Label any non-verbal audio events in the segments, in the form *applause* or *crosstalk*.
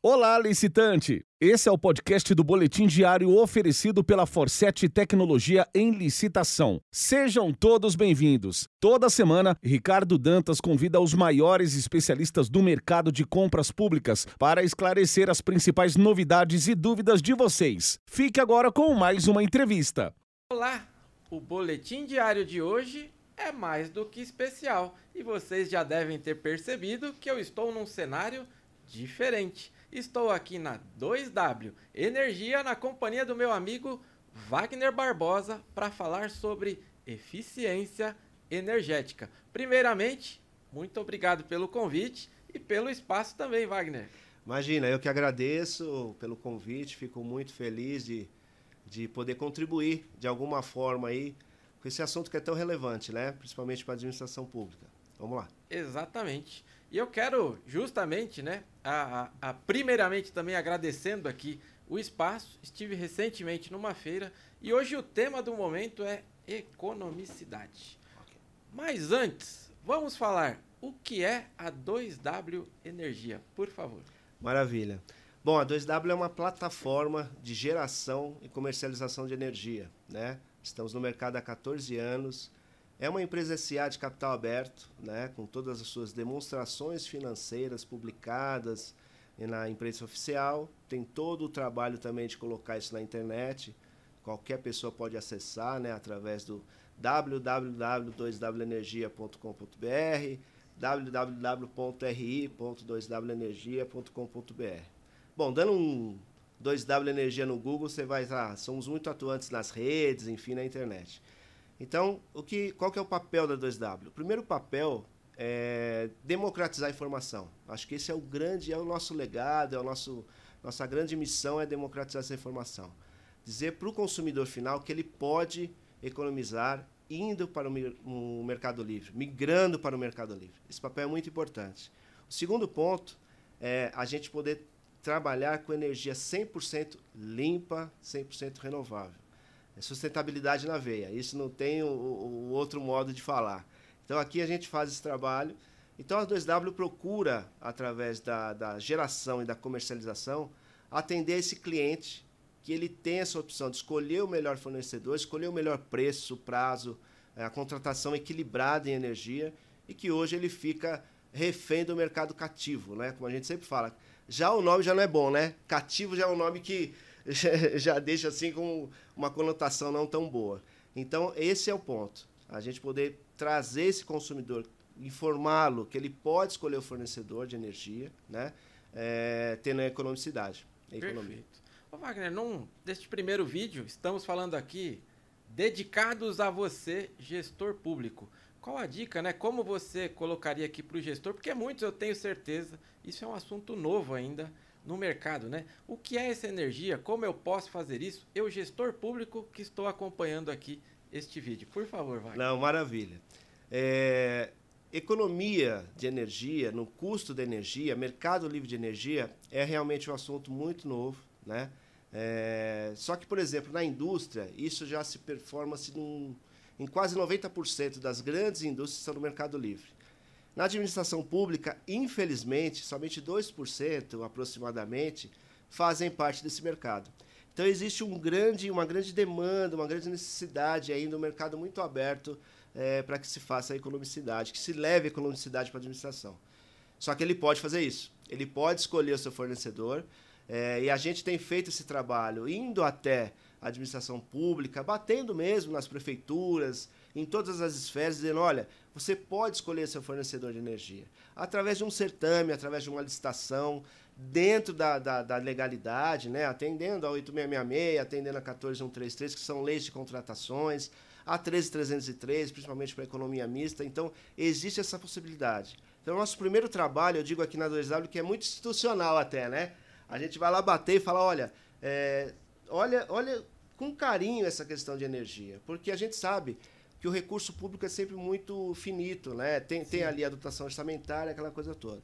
Olá, licitante! Esse é o podcast do Boletim Diário oferecido pela Forset Tecnologia em Licitação. Sejam todos bem-vindos. Toda semana, Ricardo Dantas convida os maiores especialistas do mercado de compras públicas para esclarecer as principais novidades e dúvidas de vocês. Fique agora com mais uma entrevista. Olá! O Boletim Diário de hoje é mais do que especial e vocês já devem ter percebido que eu estou num cenário diferente. Estou aqui na 2W Energia na companhia do meu amigo Wagner Barbosa para falar sobre eficiência energética. Primeiramente, muito obrigado pelo convite e pelo espaço também, Wagner. Imagina, eu que agradeço pelo convite, fico muito feliz de, de poder contribuir de alguma forma aí com esse assunto que é tão relevante, né? Principalmente para a administração pública. Vamos lá. Exatamente. E eu quero justamente, né, a, a, a, primeiramente também agradecendo aqui o espaço. Estive recentemente numa feira e hoje o tema do momento é economicidade. Okay. Mas antes, vamos falar o que é a 2W Energia, por favor. Maravilha. Bom, a 2W é uma plataforma de geração e comercialização de energia, né? Estamos no mercado há 14 anos é uma empresa SA de capital aberto, né, com todas as suas demonstrações financeiras publicadas na imprensa oficial. Tem todo o trabalho também de colocar isso na internet. Qualquer pessoa pode acessar né, através do www.2wenergia.com.br, www.ri.2wenergia.com.br. Bom, dando um 2W Energia no Google, você vai estar. Somos muito atuantes nas redes, enfim, na internet. Então, o que, qual que é o papel da 2W? O primeiro papel é democratizar a informação. Acho que esse é o grande, é o nosso legado, é o nosso nossa grande missão é democratizar essa informação. Dizer para o consumidor final que ele pode economizar indo para o mercado livre, migrando para o mercado livre. Esse papel é muito importante. O segundo ponto é a gente poder trabalhar com energia 100% limpa, 100% renovável. É sustentabilidade na veia. Isso não tem o, o, outro modo de falar. Então aqui a gente faz esse trabalho. Então a 2W procura, através da, da geração e da comercialização, atender esse cliente que ele tem essa opção de escolher o melhor fornecedor, escolher o melhor preço, prazo, é, a contratação equilibrada em energia e que hoje ele fica refém do mercado cativo, né? Como a gente sempre fala. Já o nome já não é bom, né? Cativo já é um nome que *laughs* já, deixa assim com uma conotação não tão boa. Então, esse é o ponto. A gente poder trazer esse consumidor, informá-lo que ele pode escolher o fornecedor de energia, né? É, tendo a economicidade. A economia. Ô Wagner, num, deste primeiro vídeo, estamos falando aqui dedicados a você, gestor público. Qual a dica, né? Como você colocaria aqui para o gestor? Porque muitos, eu tenho certeza, isso é um assunto novo ainda no mercado, né? O que é essa energia? Como eu posso fazer isso? Eu, gestor público, que estou acompanhando aqui este vídeo. Por favor, vai. Não, maravilha. É, economia de energia, no custo da energia, mercado livre de energia, é realmente um assunto muito novo, né? É, só que, por exemplo, na indústria, isso já se performa-se em quase 90% das grandes indústrias estão no mercado livre. Na administração pública, infelizmente, somente 2% aproximadamente fazem parte desse mercado. Então existe um grande, uma grande demanda, uma grande necessidade ainda, um mercado muito aberto é, para que se faça a economicidade, que se leve a economicidade para a administração. Só que ele pode fazer isso. Ele pode escolher o seu fornecedor. É, e a gente tem feito esse trabalho indo até a administração pública, batendo mesmo nas prefeituras, em todas as esferas, dizendo: olha, você pode escolher seu fornecedor de energia através de um certame, através de uma licitação, dentro da, da, da legalidade, né? atendendo a 8666, atendendo a 14133, que são leis de contratações, a 13303, principalmente para a economia mista. Então, existe essa possibilidade. Então, nosso primeiro trabalho, eu digo aqui na 2W, que é muito institucional até, né? A gente vai lá bater e falar: olha, é, olha, olha com carinho essa questão de energia, porque a gente sabe que o recurso público é sempre muito finito, né? Tem, tem ali a dotação orçamentária, aquela coisa toda.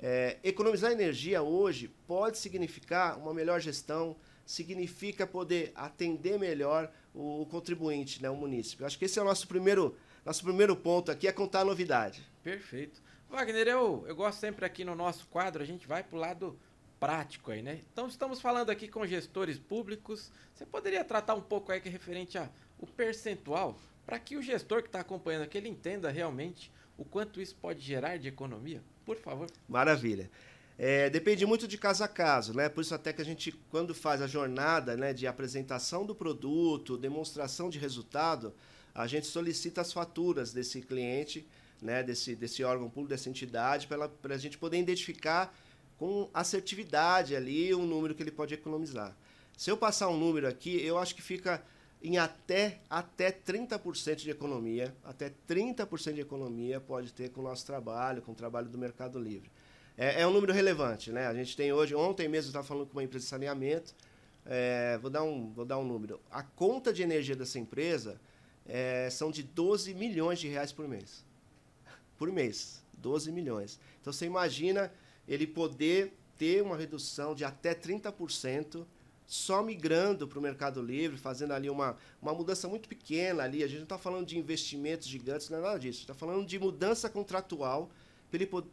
É, economizar energia hoje pode significar uma melhor gestão, significa poder atender melhor o, o contribuinte, né, o município. Acho que esse é o nosso primeiro, nosso primeiro ponto aqui, é contar a novidade. Perfeito. Wagner, eu, eu gosto sempre aqui no nosso quadro, a gente vai para o lado prático aí, né? Então estamos falando aqui com gestores públicos. Você poderia tratar um pouco aí que é referente a o percentual para que o gestor que está acompanhando aqui entenda realmente o quanto isso pode gerar de economia? Por favor. Maravilha. É, depende muito de caso a caso, né? Por isso até que a gente, quando faz a jornada né, de apresentação do produto, demonstração de resultado, a gente solicita as faturas desse cliente, né, desse, desse órgão público, dessa entidade, para a gente poder identificar com assertividade ali o número que ele pode economizar. Se eu passar um número aqui, eu acho que fica em até, até 30% de economia, até 30% de economia pode ter com o nosso trabalho, com o trabalho do Mercado Livre. É, é um número relevante, né? A gente tem hoje, ontem mesmo eu estava falando com uma empresa de saneamento, é, vou, dar um, vou dar um número. A conta de energia dessa empresa é, são de 12 milhões de reais por mês. Por mês, 12 milhões. Então você imagina ele poder ter uma redução de até 30% só migrando para o Mercado Livre, fazendo ali uma, uma mudança muito pequena ali. A gente não está falando de investimentos gigantes, não é nada disso. está falando de mudança contratual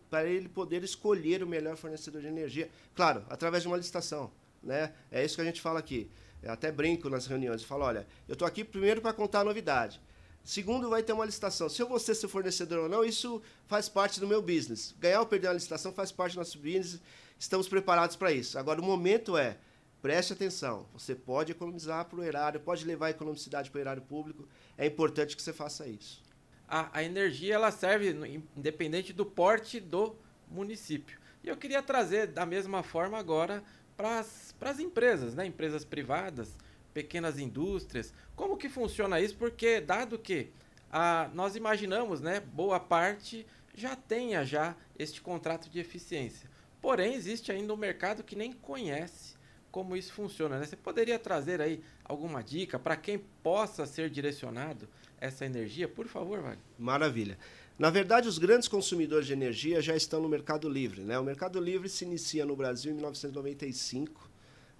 para ele, ele poder escolher o melhor fornecedor de energia. Claro, através de uma licitação. Né? É isso que a gente fala aqui. Eu até brinco nas reuniões e falo, olha, eu estou aqui primeiro para contar a novidade. Segundo, vai ter uma licitação. Se eu vou ser seu fornecedor ou não, isso faz parte do meu business. Ganhar ou perder uma licitação faz parte do nosso business. Estamos preparados para isso. Agora, o momento é Preste atenção, você pode economizar para o erário, pode levar a economicidade para o erário público, é importante que você faça isso. A, a energia ela serve independente do porte do município. E eu queria trazer da mesma forma agora para as empresas, né? empresas privadas, pequenas indústrias. Como que funciona isso? Porque dado que a, nós imaginamos, né, boa parte já tenha já este contrato de eficiência. Porém, existe ainda um mercado que nem conhece como isso funciona. Né? Você poderia trazer aí alguma dica para quem possa ser direcionado essa energia, por favor, Wagner? Maravilha. Na verdade, os grandes consumidores de energia já estão no Mercado Livre. Né? O Mercado Livre se inicia no Brasil em 1995.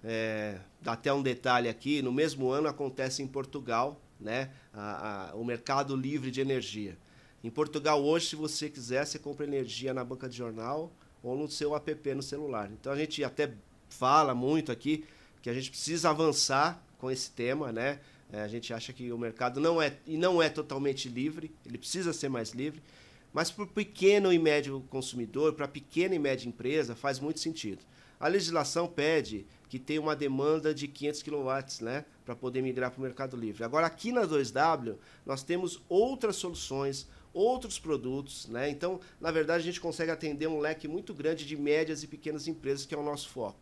É, até um detalhe aqui: no mesmo ano acontece em Portugal né, a, a, o Mercado Livre de Energia. Em Portugal, hoje, se você quiser, você compra energia na banca de jornal ou no seu app no celular. Então a gente até fala muito aqui que a gente precisa avançar com esse tema, né? É, a gente acha que o mercado não é e não é totalmente livre, ele precisa ser mais livre, mas para o pequeno e médio consumidor, para a pequena e média empresa, faz muito sentido. A legislação pede que tenha uma demanda de 500 kW, né, para poder migrar para o Mercado Livre. Agora, aqui na 2W, nós temos outras soluções, outros produtos, né? Então, na verdade, a gente consegue atender um leque muito grande de médias e pequenas empresas, que é o nosso foco.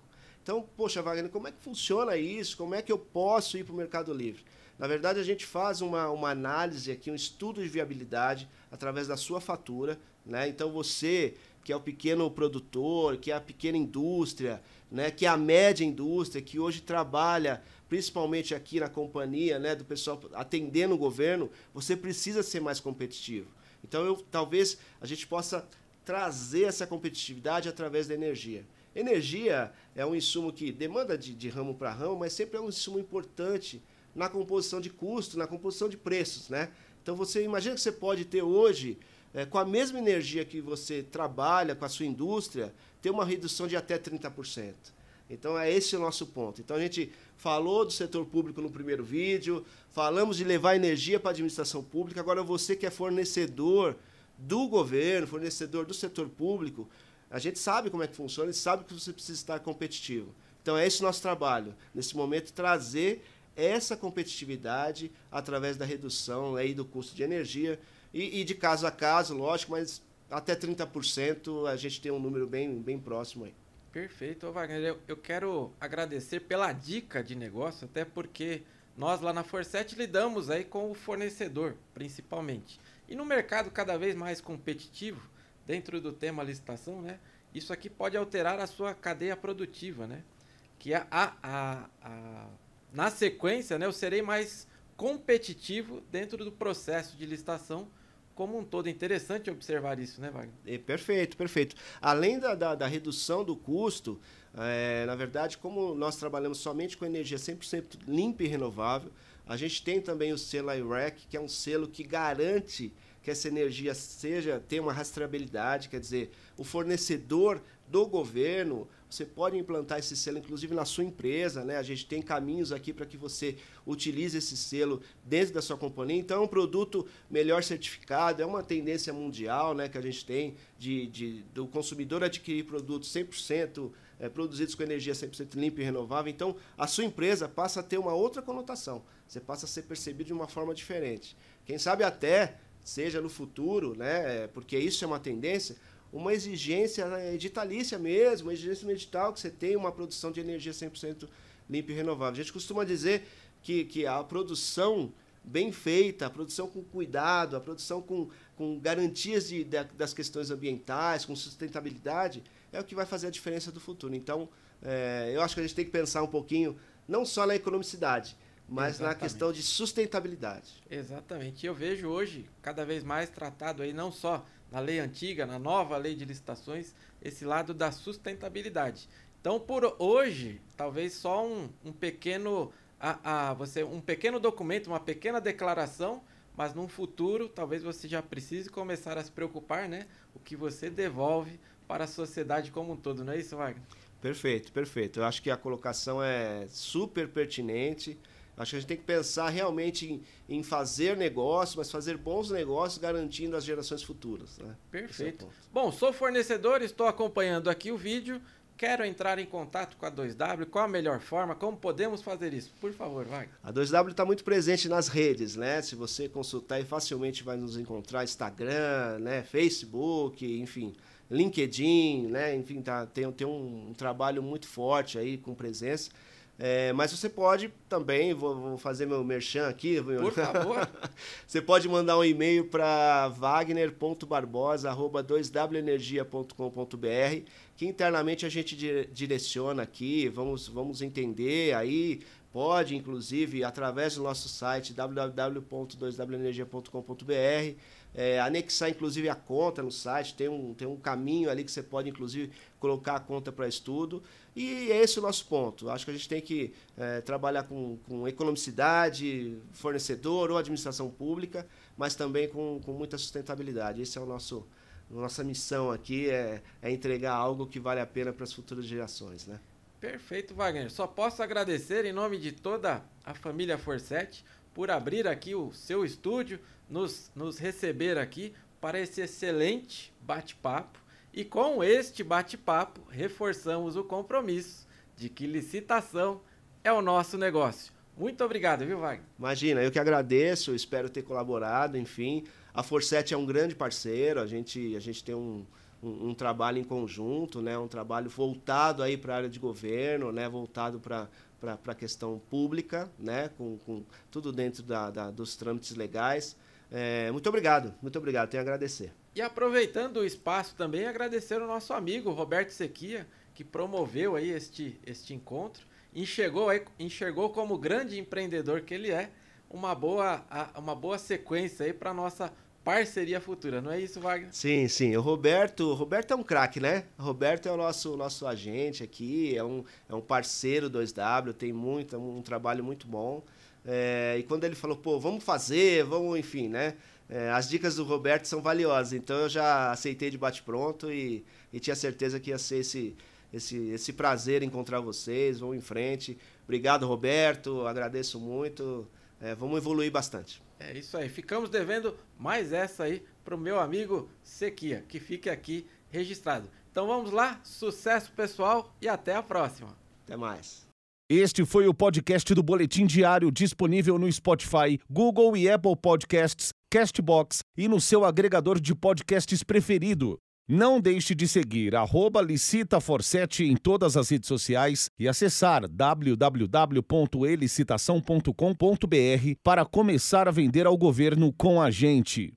Então, poxa, Wagner, como é que funciona isso? Como é que eu posso ir para o Mercado Livre? Na verdade, a gente faz uma, uma análise aqui, um estudo de viabilidade através da sua fatura. Né? Então, você que é o pequeno produtor, que é a pequena indústria, né? que é a média indústria, que hoje trabalha principalmente aqui na companhia, né, do pessoal atendendo o governo, você precisa ser mais competitivo. Então, eu, talvez a gente possa trazer essa competitividade através da energia. Energia é um insumo que demanda de, de ramo para ramo, mas sempre é um insumo importante na composição de custo, na composição de preços, né? Então você imagina que você pode ter hoje, é, com a mesma energia que você trabalha com a sua indústria, ter uma redução de até 30%. Então é esse o nosso ponto. Então a gente falou do setor público no primeiro vídeo, falamos de levar energia para a administração pública. Agora você que é fornecedor do governo, fornecedor do setor público, a gente sabe como é que funciona e sabe que você precisa estar competitivo. Então é esse o nosso trabalho, nesse momento, trazer essa competitividade através da redução aí do custo de energia e, e de caso a caso, lógico, mas até 30% a gente tem um número bem, bem próximo aí. Perfeito, Wagner. Eu, eu quero agradecer pela dica de negócio, até porque nós lá na Forset lidamos aí com o fornecedor, principalmente. E no mercado cada vez mais competitivo, dentro do tema licitação, né? Isso aqui pode alterar a sua cadeia produtiva, né? Que a, a, a, a na sequência, né, eu serei mais competitivo dentro do processo de licitação como um todo. Interessante observar isso, né, Wagner? É, perfeito, perfeito. Além da, da, da redução do custo, é, na verdade, como nós trabalhamos somente com energia 100% limpa e renovável, a gente tem também o selo IREC, que é um selo que garante que essa energia seja tenha uma rastreabilidade, quer dizer, o fornecedor do governo, você pode implantar esse selo, inclusive na sua empresa. Né? A gente tem caminhos aqui para que você utilize esse selo dentro da sua companhia. Então, é um produto melhor certificado, é uma tendência mundial né, que a gente tem de, de do consumidor adquirir produtos 100% é, produzidos com energia 100% limpa e renovável. Então, a sua empresa passa a ter uma outra conotação. Você passa a ser percebido de uma forma diferente. Quem sabe até, seja no futuro, né, porque isso é uma tendência, uma exigência editalícia mesmo, uma exigência no edital que você tem uma produção de energia 100% limpa e renovável. A gente costuma dizer que, que a produção bem feita, a produção com cuidado, a produção com, com garantias de, de, das questões ambientais, com sustentabilidade, é o que vai fazer a diferença do futuro. Então, é, eu acho que a gente tem que pensar um pouquinho, não só na economicidade, mas Exatamente. na questão de sustentabilidade. Exatamente. Eu vejo hoje cada vez mais tratado aí não só na lei antiga, na nova lei de licitações, esse lado da sustentabilidade. Então, por hoje, talvez só um, um pequeno a, a, você um pequeno documento, uma pequena declaração, mas num futuro talvez você já precise começar a se preocupar, né? O que você devolve para a sociedade como um todo, não é isso, Wagner? Perfeito, perfeito. Eu acho que a colocação é super pertinente. Acho que a gente tem que pensar realmente em, em fazer negócios, mas fazer bons negócios garantindo as gerações futuras. Né? Perfeito. É Bom, sou fornecedor, estou acompanhando aqui o vídeo. Quero entrar em contato com a 2W, qual a melhor forma? Como podemos fazer isso? Por favor, vai. A 2W está muito presente nas redes, né? Se você consultar aí, facilmente vai nos encontrar Instagram, né? Facebook, enfim, LinkedIn, né? Enfim, tá, tem, tem um, um trabalho muito forte aí com presença. É, mas você pode também, vou, vou, fazer meu merchan aqui. Por favor. *laughs* você pode mandar um e-mail para wagner.barbosa.2wenergia.com.br que internamente a gente direciona aqui, vamos, vamos entender aí, pode inclusive através do nosso site www.2wenergia.com.br é, anexar inclusive a conta no site, tem um, tem um caminho ali que você pode inclusive colocar a conta para estudo. E é esse o nosso ponto. Acho que a gente tem que é, trabalhar com, com economicidade, fornecedor ou administração pública, mas também com, com muita sustentabilidade. Esse é o nosso nossa missão aqui é, é entregar algo que vale a pena para as futuras gerações, né? Perfeito, Wagner. Só posso agradecer em nome de toda a família Forset por abrir aqui o seu estúdio, nos, nos receber aqui para esse excelente bate-papo. E com este bate-papo, reforçamos o compromisso de que licitação é o nosso negócio. Muito obrigado, viu, Wagner? Imagina, eu que agradeço, espero ter colaborado, enfim. A Forset é um grande parceiro, a gente, a gente tem um, um, um trabalho em conjunto, né? um trabalho voltado aí para a área de governo, né? voltado para para a questão pública, né? com, com tudo dentro da, da dos trâmites legais. É, muito obrigado, muito obrigado, tenho a agradecer. E aproveitando o espaço também, agradecer ao nosso amigo Roberto Sequia, que promoveu aí este, este encontro, enxergou, enxergou como grande empreendedor que ele é, uma boa, uma boa sequência aí para nossa parceria futura, não é isso, Wagner? Sim, sim. O Roberto, Roberto é um craque, né? O Roberto é o nosso, nosso agente aqui, é um, é um parceiro 2W, tem muito, um trabalho muito bom. É, e quando ele falou, pô, vamos fazer, vamos, enfim, né? É, as dicas do Roberto são valiosas, então eu já aceitei de bate-pronto e, e tinha certeza que ia ser esse, esse, esse prazer encontrar vocês. Vamos em frente. Obrigado, Roberto, agradeço muito. É, vamos evoluir bastante. É isso aí. Ficamos devendo mais essa aí para o meu amigo Sequia, que fique aqui registrado. Então vamos lá, sucesso pessoal e até a próxima. Até mais. Este foi o podcast do Boletim Diário disponível no Spotify, Google e Apple Podcasts, Castbox e no seu agregador de podcasts preferido. Não deixe de seguir @licitaforset em todas as redes sociais e acessar www.elicitação.com.br para começar a vender ao governo com a gente.